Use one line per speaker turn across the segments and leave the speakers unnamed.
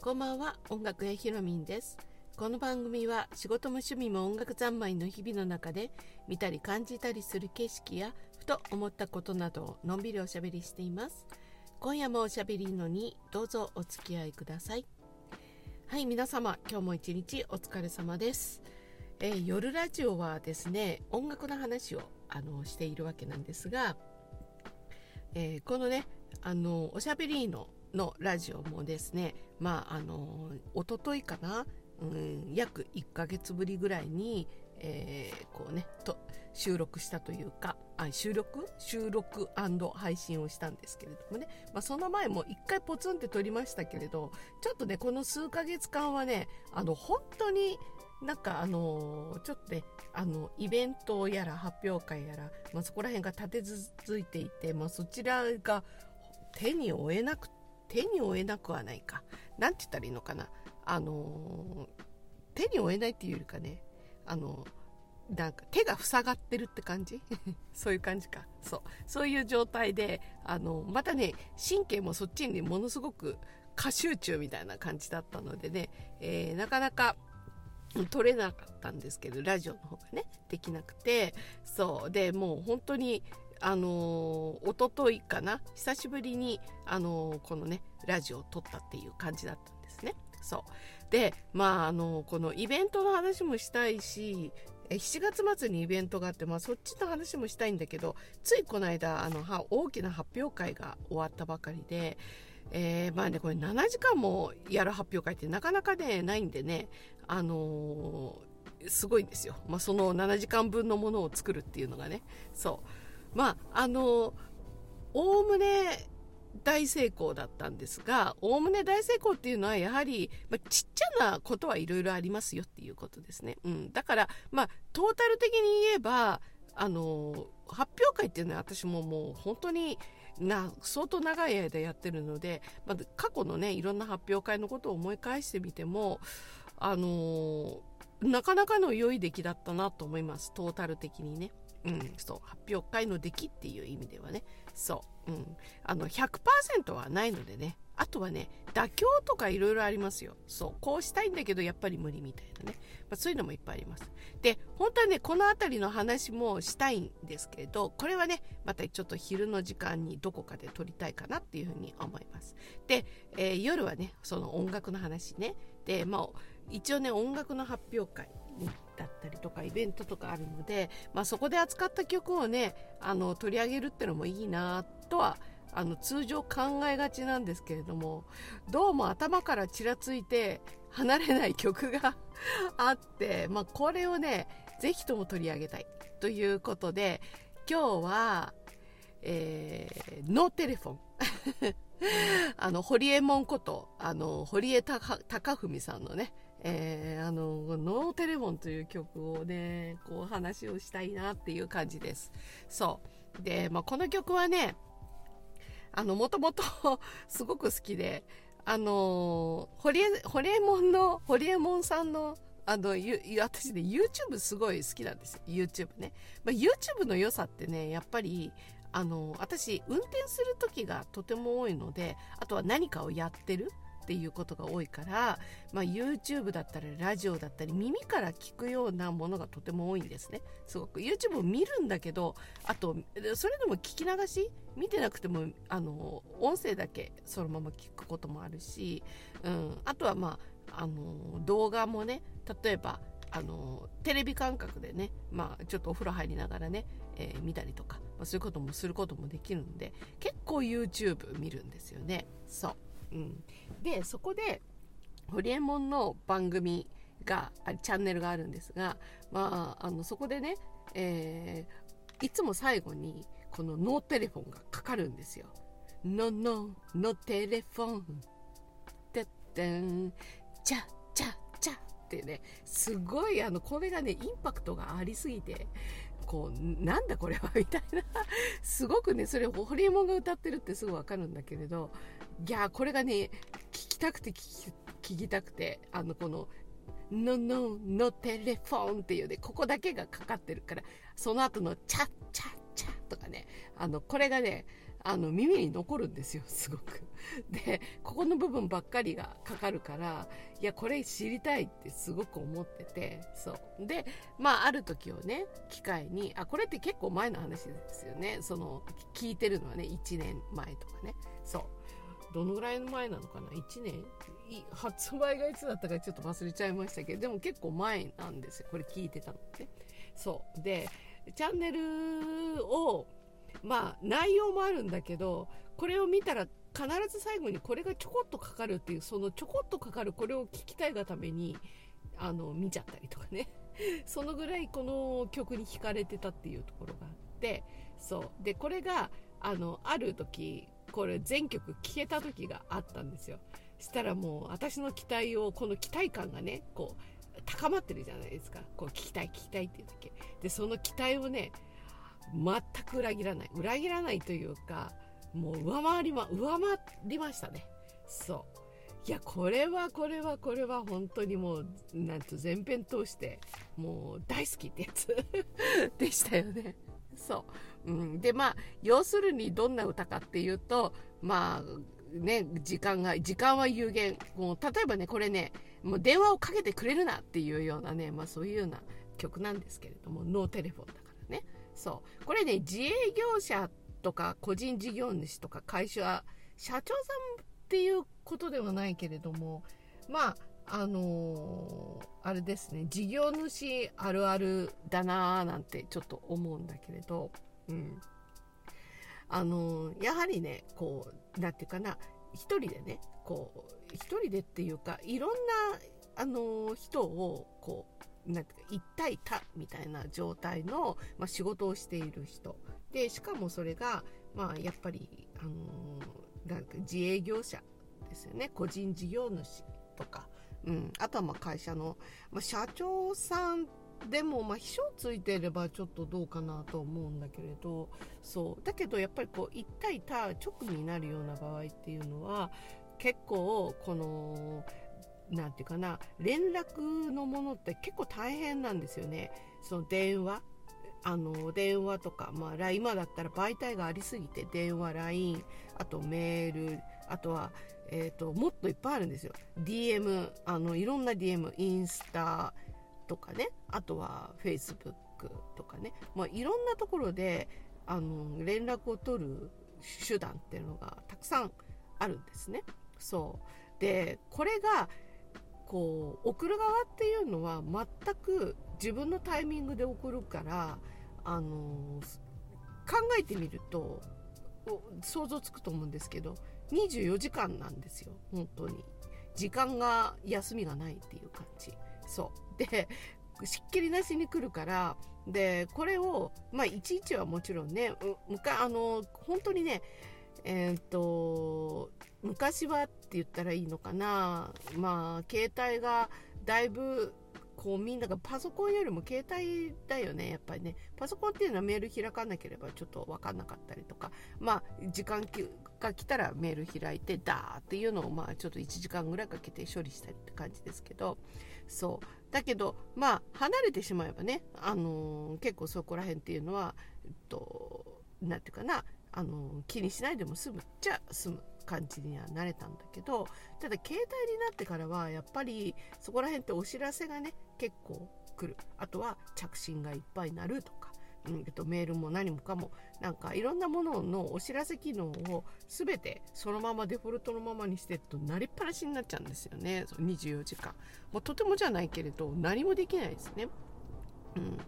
こんばんは音楽屋ひろみんです。この番組は仕事も趣味も音楽三昧の日々の中で見たり感じたりする景色やふと思ったことなどをのんびりおしゃべりしています。今夜もおしゃべりのにどうぞお付き合いください。はい皆様今日も一日お疲れ様です、えー、夜ラジオはですね音楽の話をあのしているわけなんですが、えー、このねあのおしゃべりののラジオもですねまああの一昨日かな、うん、約1ヶ月ぶりぐらいに、えー、こうねと収録したというかあ収録？収録配信をしたんですけれどもね、まあ、その前も1回ポツンって撮りましたけれどちょっとねこの数ヶ月間はねあの本当になんかあのちょっとねあのイベントやら発表会やら、まあ、そこら辺が立て続いていて、まあ、そちらが手に負えなく手に負えなくはないか。何て言ったらいいのかな。あの手に負えないっていうよりかねあのなんか手が塞がってるって感じ？そういう感じか。そう。そういう状態であのまたね神経もそっちにものすごく過集中みたいな感じだったのでね、えー、なかなか撮れなかったんですけどラジオの方がねできなくてそうでもう本当にあのー、一昨日かな久しぶりに、あの、このねラジオを撮ったっていう感じだったんですね。そうでまああの、このイベントの話もしたいし7月末にイベントがあって、まあ、そっちの話もしたいんだけどついこの間あの大きな発表会が終わったばかりで、えー、まあねこれ7時間もやる発表会ってなかなかねないんでねあのー、すごいんですよ、まあ、その7時間分のものを作るっていうのがね。そう。まああのおおむね大成功だったんですがおおむね大成功っていうのはやはり、まあ、ちっちゃなことはいろいろありますよっていうことですね、うん、だからまあトータル的に言えばあの発表会っていうのは私ももう本当にな相当長い間やってるので、まあ、過去のねいろんな発表会のことを思い返してみてもあのなかなかの良い出来だったなと思います。トータル的にね。うん、そう。発表会の出来っていう意味ではね。そう、うん、あの100%はないのでね。あとはね妥協とかいろいろありますよ。そうこうしたいんだけどやっぱり無理みたいなね、まあ、そういうのもいっぱいあります。で本当はねこの辺りの話もしたいんですけどこれはねまたちょっと昼の時間にどこかで撮りたいかなっていうふうに思います。で、えー、夜はねその音楽の話ね。でまあ一応ね音楽の発表会だったりとかイベントとかあるので、まあ、そこで扱った曲をねあの取り上げるってのもいいなとは思いますあの通常考えがちなんですけれどもどうも頭からちらついて離れない曲があって、まあ、これをねぜひとも取り上げたいということで今日は、えー、ノーテレフォン あの堀江門ことあの堀江貴文さんのねえー、あの、ノーテレモンという曲をね、こう話をしたいなっていう感じです。そう。で、まあ、この曲はね、あの、もともとすごく好きで、あの、ホリエ、ホリエモンの、ホリエモンさんの、あの、私ね、YouTube すごい好きなんですよ。YouTube ね。まあ、YouTube の良さってね、やっぱり、あの、私、運転する時がとても多いので、あとは何かをやってる。っていうことが多いから、まあ、YouTube だったりラジオだったり耳から聞くようなものがとても多いんですね。すごく。YouTube を見るんだけどあとそれでも聞き流し見てなくてもあの音声だけそのまま聞くこともあるし、うん、あとはまああの動画もね例えばあのテレビ感覚でね、まあ、ちょっとお風呂入りながらね、えー、見たりとか、まあ、そういうこともすることもできるんで結構 YouTube 見るんですよね。そう。うん、でそこでホリエモンの番組がチャンネルがあるんですが、まあ、あのそこでね、えー、いつも最後にこのノーテレフォンがかかるんですよ。ノノノテレフォン。てってん。チャチャチャ。ってねすごいあのこれがねインパクトがありすぎてこうなんだこれは？みたいな。すごくねそれホリエモンが歌ってるってすぐ分かるんだけれどいやこれがね聞きたくて聞き聞きたくてあのこの「のののテレフォン」っていうねここだけがかかってるからその後の「チャッチャッチャ」とかねあのこれがねあの耳に残るんですよすごく。でここの部分ばっかりがかかるからいやこれ知りたいってすごく思っててそう。でまあある時をね機会にあこれって結構前の話ですよね。その聞いてるのはね1年前とかね。そう。どのぐらい前なのかな？1年？発売がいつだったかちょっと忘れちゃいましたけどでも結構前なんですよ。これ聞いてたのってそう。でチャンネルをまあ内容もあるんだけどこれを見たら必ず最後にこれがちょこっとかかるっていうそのちょこっとかかるこれを聞きたいがためにあの見ちゃったりとかね。そのぐらいこの曲に惹かれてたっていうところがあってそう。でこれがあのある時これ全曲聴けた時があったんですよ。したらもう私の期待をこの期待感がねこう高まってるじゃないですか。こう聞きたい聞きたいっていう時。でその期待をね全く裏切らない。裏切らないというかもう上回りま上回りましたね。そう。いやこれはこれはこれは本当にもうなんと全編通してもう大好きってやつ でしたよね。そう、うん、でまあ要するにどんな歌かっていうとまあね、時間が、時間は有限。もう、例えばね、これね、もう電話をかけてくれるなっていうようなね、まあそういうような曲なんですけれども、ノーテレフォンだからね。そう。これね、自営業者とか個人事業主とか会社、社長さんっていうことではないけれども、まあ、あのー、あれですね、事業主あるあるだなーなんてちょっと思うんだけれど、うん。あのー、やはりね、こう、なんていうかな、一人でね、こう、一人でっていうか、いろんな、あのー、人を、こう、なんていうか一対多みたいな状態の、まあ、仕事をしている人。でしかもそれが、まあ、やっぱり、あの、なんか自営業者ですよね。個人事業主とか、うん、あとはまあ会社の、まあ、社長さんでもまあ秘書ついてればちょっとどうかなと思うんだけれどそう。だけどやっぱりこう1対多直になるような場合っていうのは結構このなんていうかな連絡のものって結構大変なんですよね。その電話あの電話とか、まあ、今だったら媒体がありすぎて電話 LINE あとメールあとは、えーと、もっといっぱいあるんですよ。DM あのいろんな DM インスタとかね。あとは Facebook とかね、まあ、いろんなところであの連絡を取る手段っていうのがたくさんあるんですね。そう。でこれがこう送る側っていうのは全く自分のタイミングで送るからあの考えてみると想像つくと思うんですけど24時間なんですよ本当に。時間が休みがないっていう感じ。そう。でしっきりなしに来るからでこれをまあいちいちはもちろんねむかあの本当にねえっ、と昔はって言ったらいいのかな。まあ携帯がだいぶこうみんながパソコンよりも携帯だよね。やっぱりね。パソコンっていうのはメール開かなければちょっと分かんなかったりとか。まあ時間が来たらメール開いてダーっていうのをまあちょっと1時間ぐらいかけて処理したりって感じですけど。そう。だけどまあ離れてしまえばね、あのー、結構そこら辺っていうのは、えっと、ていうかな、あのー、気にしないでも済むっちゃ済む。感じにはなれたんだけどただ携帯になってからはやっぱりそこら辺ってお知らせがね結構来る。あとは着信がいっぱいなるとか、うんと、メールも何もかも。なんかいろんなもののお知らせ機能を全てそのままデフォルトのままにしてるとなりっぱなしになっちゃうんですよね。24時間。もうとてもじゃないけれど何もできないですね。うん、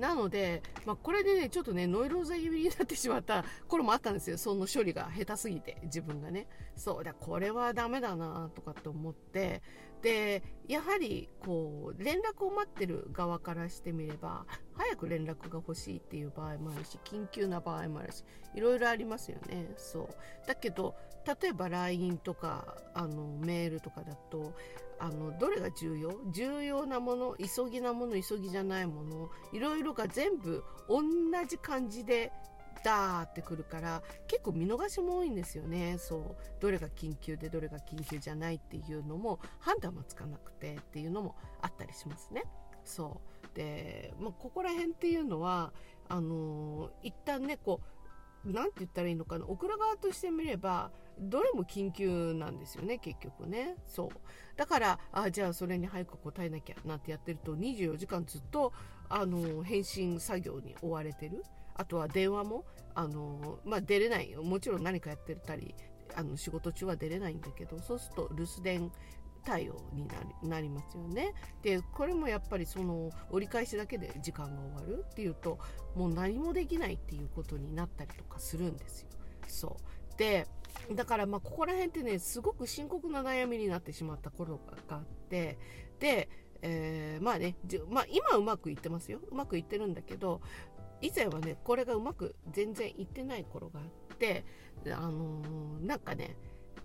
なので、まあ、これでね、ちょっとね、ノイローゼ気味になってしまった頃もあったんですよ。その処理が下手すぎて、自分がね。そう、だこれはダメだなとかって思って、で、やはり、こう、連絡を待ってる側からしてみれば、早く連絡が欲しいっていう場合もあるし、緊急な場合もあるし、いろいろありますよね。そう。だけど、例えば LINE とか、あの、メールとかだと、あのどれが重要？重要なもの急ぎなもの急ぎじゃないものいろいろが全部同じ感じでダーってくるから結構見逃しも多いんですよね。そう。どれが緊急でどれが緊急じゃないっていうのも判断もつかなくてっていうのもあったりしますね。そう。で、まあ、ここら辺っていうのはあのー、一旦ねこう何て言ったらいいのかな。オクラ側としてみればどれも緊急なんですよね結局ね。そう。だからあじゃあそれに早く答えなきゃなんてやってると24時間ずっとあの返信作業に追われてる。あとは電話もあの、まあ、出れないもちろん何かやってたりあの仕事中は出れないんだけどそうすると留守電対応になりますよね。でこれもやっぱりその折り返しだけで時間が終わるっていうともう何もできないっていうことになったりとかするんですよ。そう。でだからまあここら辺ってねすごく深刻な悩みになってしまった頃があってで、えー、まあね、まあ、今うまくいってますよ。うまくいってるんだけど以前はねこれがうまく全然いってない頃があってあのー、なんかね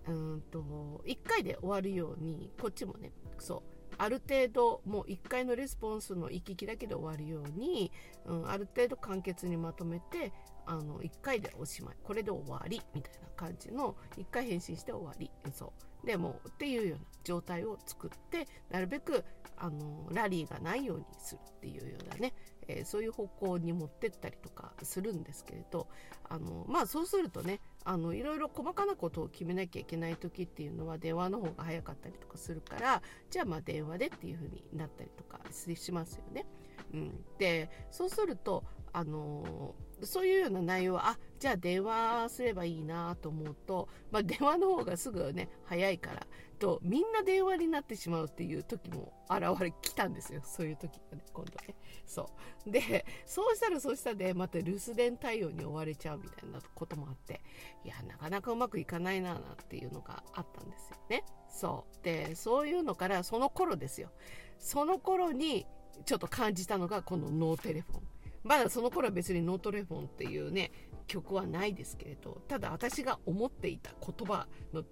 うんと1回で終わるようにこっちもねそうある程度もう1回のレスポンスの行き来だけで終わるように、うん、ある程度簡潔にまとめてあの1回でおしまい。これで終わりみたいな感じの1回返信して終わり。そう。でもっていうような状態を作ってなるべくあのラリーがないようにするっていうようなね、えー、そういう方向に持ってったりとかするんですけれどあのまあそうするとねあのいろいろ細かなことを決めなきゃいけない時っていうのは電話の方が早かったりとかするからじゃあまあ電話でっていうふうになったりとかしますよね。うん、でそうするとあのそういうような内容はあじゃあ電話すればいいなと思うと、まあ、電話の方がすぐね早いからとみんな電話になってしまうっていう時も現れきたんですよ。そういう時がね今度ね。そう。でそうしたらそうしたでまた留守電対応に追われちゃうみたいなこともあっていやなかなかうまくいかないななんていうのがあったんですよね。そう。でそういうのからその頃ですよ。その頃にちょっと感じたのがこのノーテレフォン。まだその頃は別にノートレフォンっていうね曲はないですけれどただ私が思っていた言葉の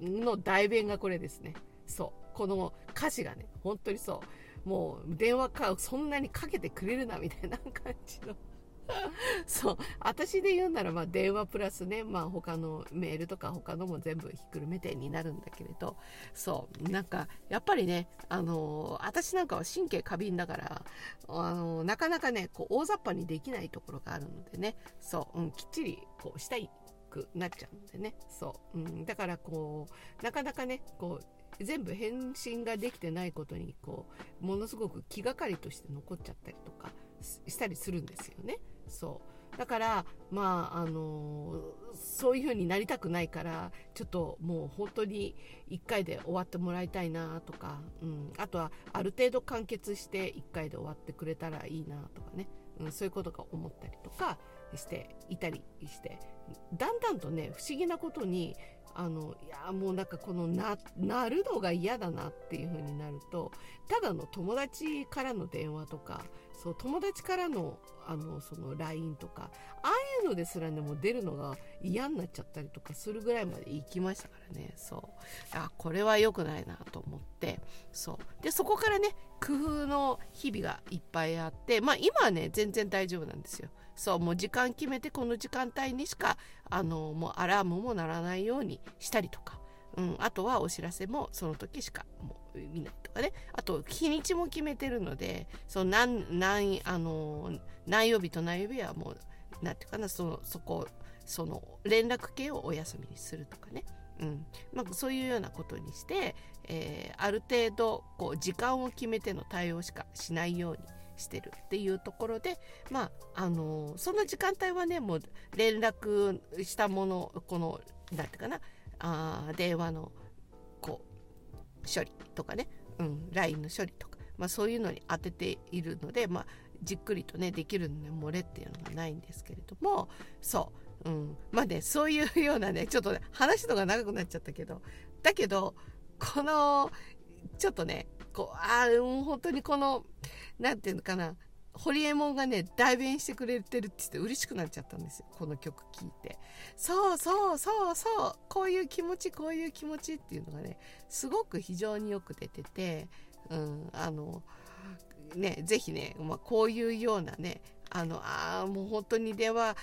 の代弁がこれですね。そう。この歌詞がね本当にそう。もう電話かそんなにかけてくれるなみたいな感じの。そう。私で言うならまあ電話プラスね、まあ、他のメールとか他のも全部ひっくるめてになるんだけれどそう。なんかやっぱりねあの私なんかは神経過敏だからあのなかなかねこう大雑把にできないところがあるのでねそう、うん、きっちりこうしたいくなっちゃうんでねそう、うん、だからこうなかなかねこう全部返信ができてないことにこうものすごく気がかりとして残っちゃったりとかしたりするんですよね。そう。だからまああのそういう風になりたくないからちょっともう本当に1回で終わってもらいたいなとか、うん、あとはある程度完結して1回で終わってくれたらいいなとかね、うん、そういうことが思ったりとかしていたりして。だんだんとね不思議なことにあのいやもうなんかこのなるのが嫌だなっていう風になるとただの友達からの電話とかそう友達からのあのその LINE とかああいうのですらねもう出るのが嫌になっちゃったりとかするぐらいまで行きましたからね。そう。あこれは良くないなと思って。そう。でそこからね工夫の日々がいっぱいあってまあ今はね全然大丈夫なんですよ。そうもう時間決めてこの時間帯にしかあのもうアラームも鳴らないようにしたりとか、うん、あとはお知らせもその時しかもう見ないとかね。あと日にちも決めてるのでそう何何あの何曜日と何曜日はもう何て言うかなそのそこその連絡系をお休みにするとかね、うん。まあ、そういうようなことにして、えー、ある程度こう時間を決めての対応しかしないようにしてるっていうところでまああのその時間帯はねもう連絡したものこの何て言うかなあ電話のこう処理とかね、うん、LINE の処理とか、まあ、そういうのに当てているので、まあ、じっくりとねできるので漏れっていうのがないんですけれども。そう、うん、まあねそういうようなねちょっとね話のが長くなっちゃったけど。だけどこのちょっとねこうああ、本当にこの何て言うのかな。ホリエモンがね代弁してくれてるって言って嬉しくなっちゃったんですよ。この曲聴いて。そうそうそうそうこういう気持ちこういう気持ちっていうのがねすごく非常によく出てて、うん、あのねぜひね、まあ、こういうようなねあのあもう本当に電話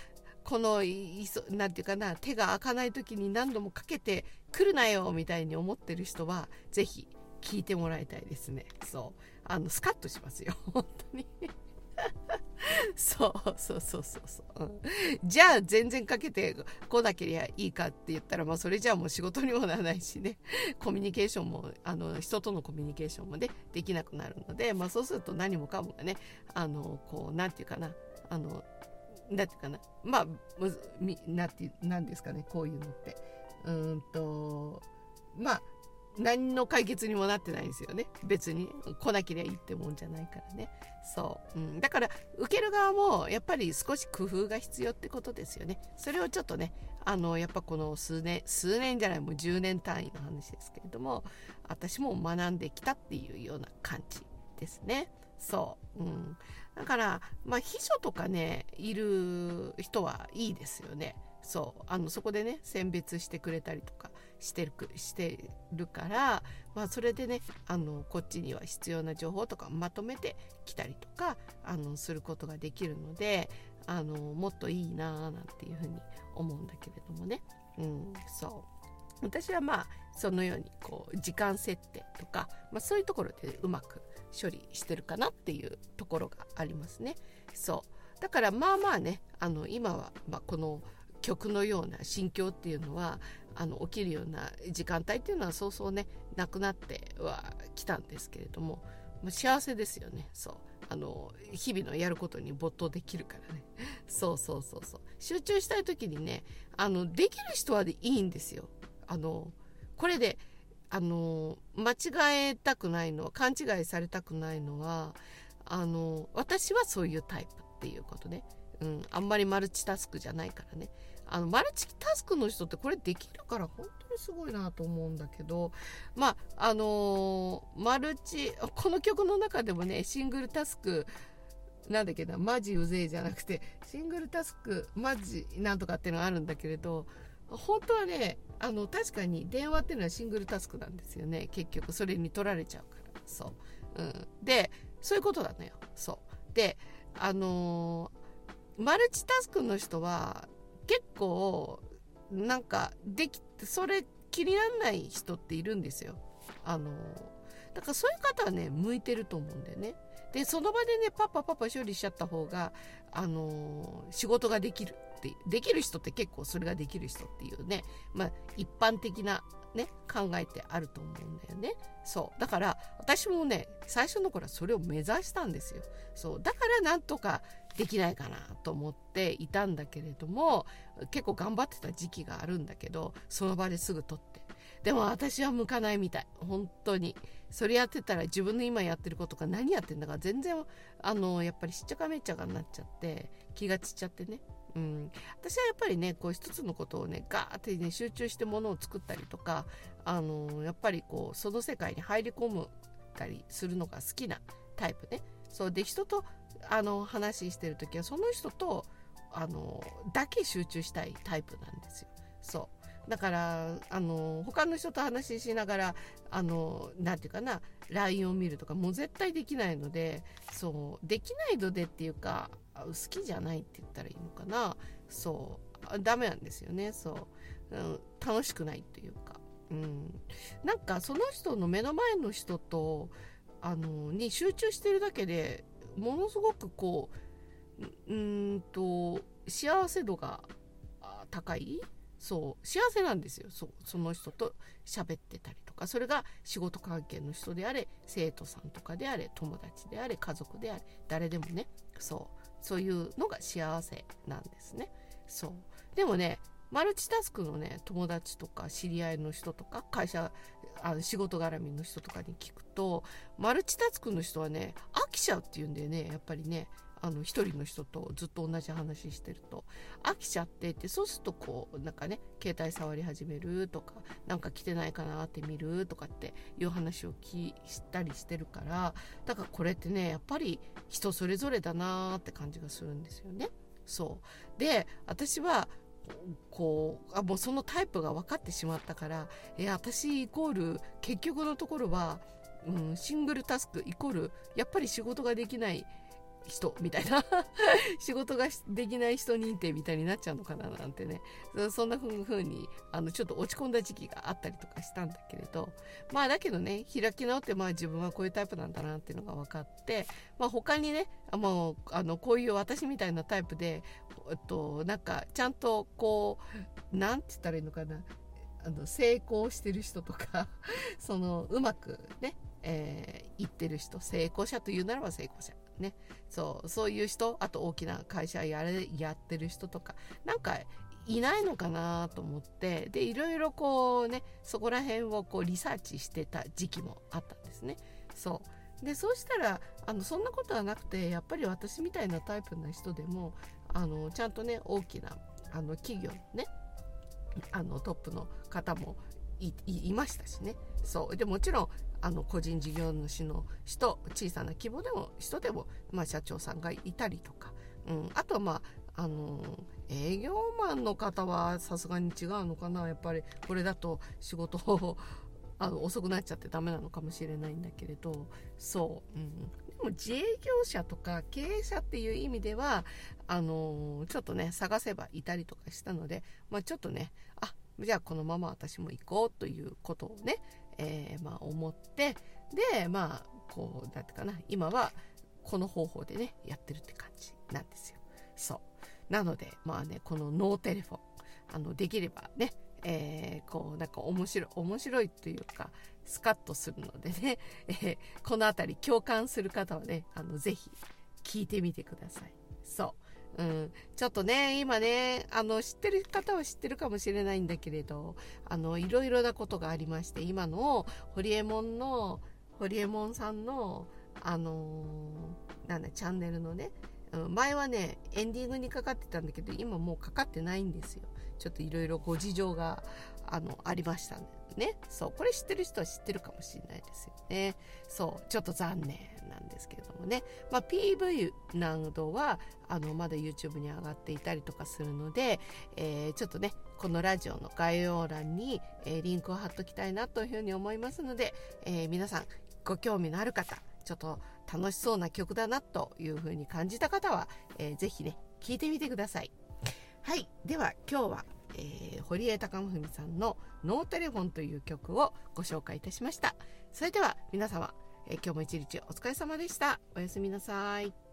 このいそなんていうかな手が開かない時に何度もかけてくるなよみたいに思ってる人はぜひ聞いてもらいたいですね。そう。あのスカッとしますよ本当に。そうそうそうそうそう、うん、じゃあ全然かけてこなければいいかって言ったら、まあ、それじゃあもう仕事にもならないしね。コミュニケーションもあの人とのコミュニケーションもねできなくなるので、まあ、そうすると何もかもがねあのこうなんていうかなあのなんていうかな。まあむみなんてなんですかねこういうのって。うんとまあ何の解決にもなってないんですよね。別に。来なければいいってもんじゃないからね。そう、うん、だから受ける側もやっぱり少し工夫が必要ってことですよね。それをちょっとねあのやっぱこの数年数年じゃないもう10年単位の話ですけれども私も学んできたっていうような感じですね。そう、うん、だからまあ秘書とかねいる人はいいですよね。そう。あのそこでね選別してくれたりとかしてるしてるから、まあ、それでねあのこっちには必要な情報とかまとめてきたりとかあのすることができるのであのもっといいなーなんていうふうに思うんだけれどもね、うん、そう。私はまあそのようにこう時間設定とか、まあ、そういうところでうまく処理してるかなっていうところがありますね。そう。だからまあまあねあの今は、ま、この曲のような心境っていうのはあの起きるような時間帯っていうのはそうそうねなくなってはきたんですけれども、まあ、幸せですよね。そう。あの日々のやることに没頭できるからね。そうそうそうそう。集中したい時にねあのできる人はでいいんですよ。あのこれであの間違えたくないのは勘違いされたくないのはあの私はそういうタイプっていうことね、うん、あんまりマルチタスクじゃないからね。あのマルチタスクの人ってこれできるから本当にすごいなと思うんだけどまああのー、マルチこの曲の中でもねシングルタスクなんだっけなマジうぜえじゃなくてシングルタスクマジなんとかっていうのがあるんだけれど本当はねあの確かに電話っていうのはシングルタスクなんですよね結局。それに取られちゃうから。そう、うん、でそういうことなのよ。そう。であのー、マルチタスクの人は結構なんかできそれ気にならない人っているんですよ。あのだからそういう方はね向いてると思うんだよね。でその場でねパパパパ処理しちゃった方があの仕事ができるってできる人って結構それができる人っていうねまあ一般的なね考えてあると思うんだよねそうだから私もね最初の頃はそれを目指したんですよそうだからなんとかできないかなと思っていたんだけれども結構頑張ってた時期があるんだけどその場ですぐ取って。でも私は向かないみたい。本当に。それやってたら自分の今やってることが何やってんだか全然あのやっぱりしっちゃかめっちゃかになっちゃって気が散っちゃってね。うん、私はやっぱりねこう一つのことをねガーってね集中してものを作ったりとかあのやっぱりこうその世界に入り込むたりするのが好きなタイプね。そう。で人とあの話してる時はその人とあのだけ集中したいタイプなんですよ。そう。だからあの他の人と話しながらあのなていうかな LINE を見るとかもう絶対できないのでそうできないのでっていうか好きじゃないって言ったらいいのかな。そう。ダメなんですよね。そう、うん、楽しくないというか、うん、なんかその人の目の前の人とあのに集中してるだけでものすごくこううんと幸せ度が高い。そう幸せなんですよ。そその人と喋ってたりとか。それが仕事関係の人であれ生徒さんとかであれ友達であれ家族であれ誰でもね。そうそういうのが幸せなんですね。そう。でもねマルチタスクのね友達とか知り合いの人とか会社あの仕事絡みの人とかに聞くとマルチタスクの人はね飽きちゃうっていうんでねやっぱりね。あの一人の人とずっと同じ話してると。飽きちゃってってそうするとこうなんかね携帯触り始めるとかなんか来てないかなって見るとかっていう話を聞いたりしてるからだからこれってねやっぱり人それぞれだなーって感じがするんですよね。そう。で私はこうあもうそのタイプが分かってしまったからえ私イコール結局のところは、うん、シングルタスクイコールやっぱり仕事ができない人みたいな。仕事ができない人認定みたいになっちゃうのかななんてね。そんな風にあのちょっと落ち込んだ時期があったりとかしたんだけれど。まあだけどね開き直ってまあ自分はこういうタイプなんだなっていうのが分かって、まあ、他にねもうあのこういう私みたいなタイプで、えっと、なんかちゃんとこうなんて言ったらいいのかな。あの成功してる人とか そのうまくね、えー、言ってる人成功者というならば成功者。ね。そうそういう人あと大きな会社やれやってる人とかなんかいないのかなと思ってでいろいろこうねそこら辺をこうリサーチしてた時期もあったんですね。そう。でそうしたらあのそんなことはなくてやっぱり私みたいなタイプな人でもあのちゃんとね大きなあの企業のねあのトップの方もいましたしね。そう。でもちろんあの個人事業主の人小さな規模でも人でも、まあ、社長さんがいたりとか、うん、あとはまああの営業マンの方はさすがに違うのかな。やっぱりこれだと仕事をあの遅くなっちゃってダメなのかもしれないんだけれど。そう、うん、でも自営業者とか経営者っていう意味ではあのちょっとね探せばいたりとかしたので、まあ、ちょっとねあじゃあこのまま私も行こうということをね、えー、まあ思ってでまあこうだってかな今はこの方法でねやってるって感じなんですよ。そう。なのでまあねこのノーテレフォンあのできればねえー、こうなんか面白い面白いというかスカッとするのでね、えー、この辺り共感する方はねあのぜひ聞いてみてください。そう。うん、ちょっとね、今ね、あの、知ってる方は知ってるかもしれないんだけれど、あの、いろいろなことがありまして、今の、ホリエモンの、ホリエモンさんの、あのー、なんだ、チャンネルのね、前はね、エンディングにかかってたんだけど、今もうかかってないんですよ。ちょっといろいろご事情が、あの、ありましたね。ねそう、これ知ってる人は知ってるかもしれないですよね。そう、ちょっと残念。なんですけれどもね、まあ、PV などはあのまだ YouTube に上がっていたりとかするので、えー、ちょっとねこのラジオの概要欄に、えー、リンクを貼っときたいなというふうに思いますので、えー、皆さんご興味のある方ちょっと楽しそうな曲だなというふうに感じた方は、えー、ぜひね聴いてみてください。はいでは今日はえー、堀江貴文さんの「ノーテレフォン」という曲をご紹介いたしましたそれでは皆様え今日も一日お疲れ様でした。おやすみなさい。